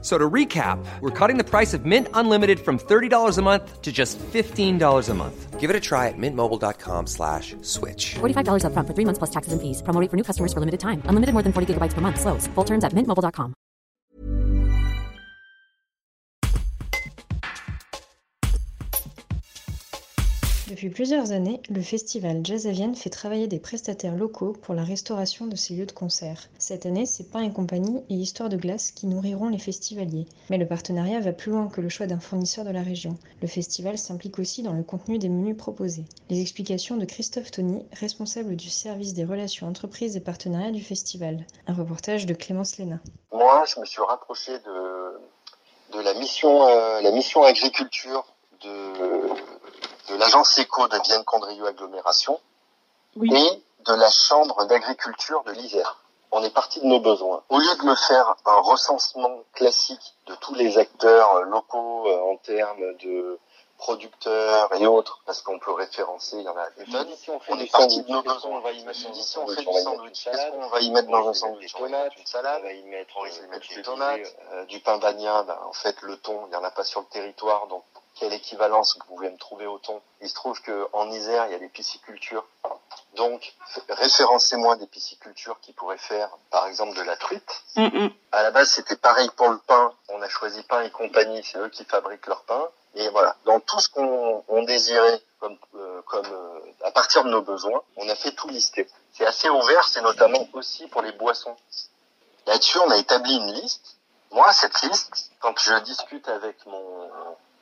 So to recap, we're cutting the price of Mint Unlimited from $30 a month to just $15 a month. Give it a try at mintmobile.com slash switch. $45 upfront for three months plus taxes and fees. Promo for new customers for limited time. Unlimited more than 40 gigabytes per month. Slows. Full terms at mintmobile.com. Depuis plusieurs années, le festival Jazz fait travailler des prestataires locaux pour la restauration de ses lieux de concert. Cette année, c'est Pain et compagnie et Histoire de glace qui nourriront les festivaliers. Mais le partenariat va plus loin que le choix d'un fournisseur de la région. Le festival s'implique aussi dans le contenu des menus proposés. Les explications de Christophe Tony, responsable du service des relations entreprises et partenariats du festival. Un reportage de Clémence Léna. Moi, je me suis rapproché de, euh, la mission agriculture de, de l'agence éco de Vienne Condrieu Agglomération et de la chambre d'agriculture de l'Isère. On est parti de nos besoins. Au lieu de me faire un recensement classique de tous les acteurs locaux euh, en termes de producteurs et autres, parce qu'on peut référencer, il y en a des tonnes. on est parti de nos besoins. On va y mettre du si on fait du sandwich, qu'est-ce qu'on va y mettre dans un sandwich On va y mettre une salade, on va y mettre, des tomates, euh, du pain bagnat. Ben, en fait, le thon, il n'y en a pas sur le territoire, donc quelle équivalence vous pouvez me trouver au thon Il se trouve que en Isère, il y a des piscicultures. Donc, référencez-moi des piscicultures qui pourraient faire, par exemple, de la truite. À la base, c'était pareil pour le pain. On a choisi Pain et compagnie, c'est eux qui fabriquent leur pain. Et voilà, dans tout ce qu'on on désirait comme, euh, comme euh, à partir de nos besoins, on a fait tout lister. C'est assez ouvert, c'est notamment aussi pour les boissons. Là-dessus, on a établi une liste. Moi, cette liste, quand je discute avec mon,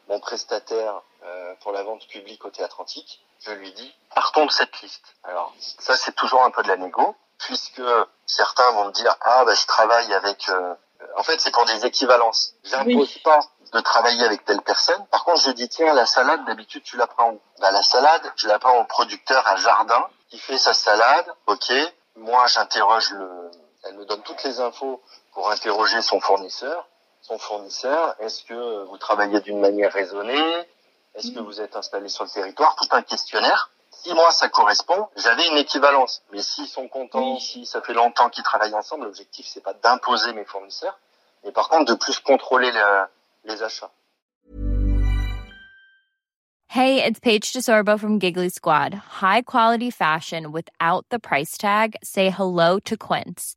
mon prestataire euh, pour la vente publique au Théâtre Antique, je lui dis partons de cette liste. Alors ça, c'est toujours un peu de la négo, puisque certains vont me dire ah bah je travaille avec. euh, En fait, c'est pour des équivalences. J'impose pas de travailler avec telle personne. Par contre, je dis tiens la salade d'habitude tu la prends où? Bah la salade, je la prends au producteur à Jardin qui fait sa salade. Ok. Moi, j'interroge le. Elle me donne toutes les infos pour interroger son fournisseur son fournisseur Est-ce que vous travaillez d'une manière raisonnée Est-ce que vous êtes installé sur le territoire Tout un questionnaire. Si moi ça correspond, j'avais une équivalence. Mais s'ils sont contents, si ça fait longtemps qu'ils travaillent ensemble, l'objectif c'est pas d'imposer mes fournisseurs, mais par contre de plus contrôler le- les achats. Hey, it's Paige DeSorbo from Giggly Squad. High quality fashion without the price tag. Say hello to Quince.